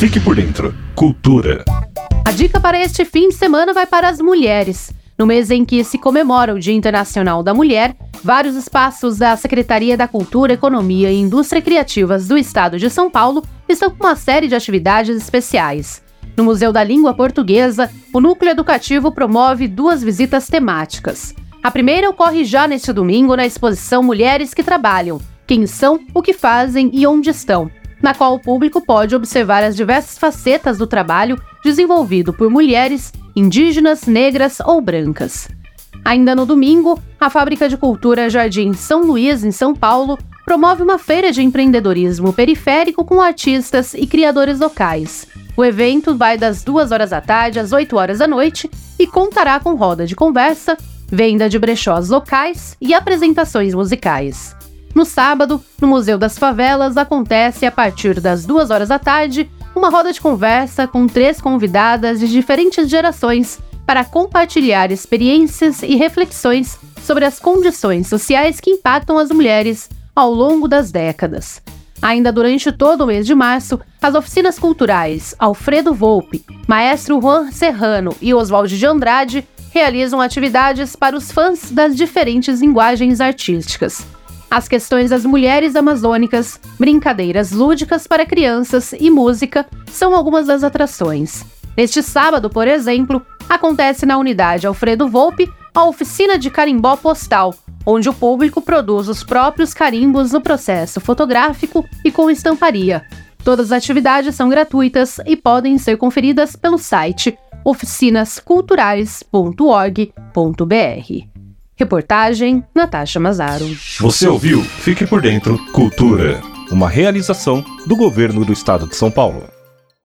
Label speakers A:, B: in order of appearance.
A: Fique por dentro. Cultura.
B: A dica para este fim de semana vai para as mulheres. No mês em que se comemora o Dia Internacional da Mulher, vários espaços da Secretaria da Cultura, Economia e Indústria Criativas do Estado de São Paulo estão com uma série de atividades especiais. No Museu da Língua Portuguesa, o núcleo educativo promove duas visitas temáticas. A primeira ocorre já neste domingo na exposição Mulheres que Trabalham: Quem são, o que fazem e onde estão, na qual o público pode observar as diversas facetas do trabalho desenvolvido por mulheres indígenas, negras ou brancas. Ainda no domingo, a Fábrica de Cultura Jardim São Luís, em São Paulo, promove uma feira de empreendedorismo periférico com artistas e criadores locais. O evento vai das 2 horas da tarde às 8 horas da noite e contará com roda de conversa, venda de brechós locais e apresentações musicais. No sábado, no Museu das Favelas, acontece a partir das 2 horas da tarde uma roda de conversa com três convidadas de diferentes gerações para compartilhar experiências e reflexões sobre as condições sociais que impactam as mulheres ao longo das décadas. Ainda durante todo o mês de março, as oficinas culturais Alfredo Volpe, Maestro Juan Serrano e Oswaldo de Andrade realizam atividades para os fãs das diferentes linguagens artísticas as questões das mulheres amazônicas, brincadeiras lúdicas para crianças e música são algumas das atrações. Neste sábado, por exemplo, acontece na unidade Alfredo Volpe a oficina de carimbó postal, onde o público produz os próprios carimbos no processo fotográfico e com estamparia. Todas as atividades são gratuitas e podem ser conferidas pelo site oficinasculturais.org.br. Reportagem Natasha Mazaro.
A: Você ouviu Fique por Dentro Cultura, uma realização do governo do estado de São Paulo.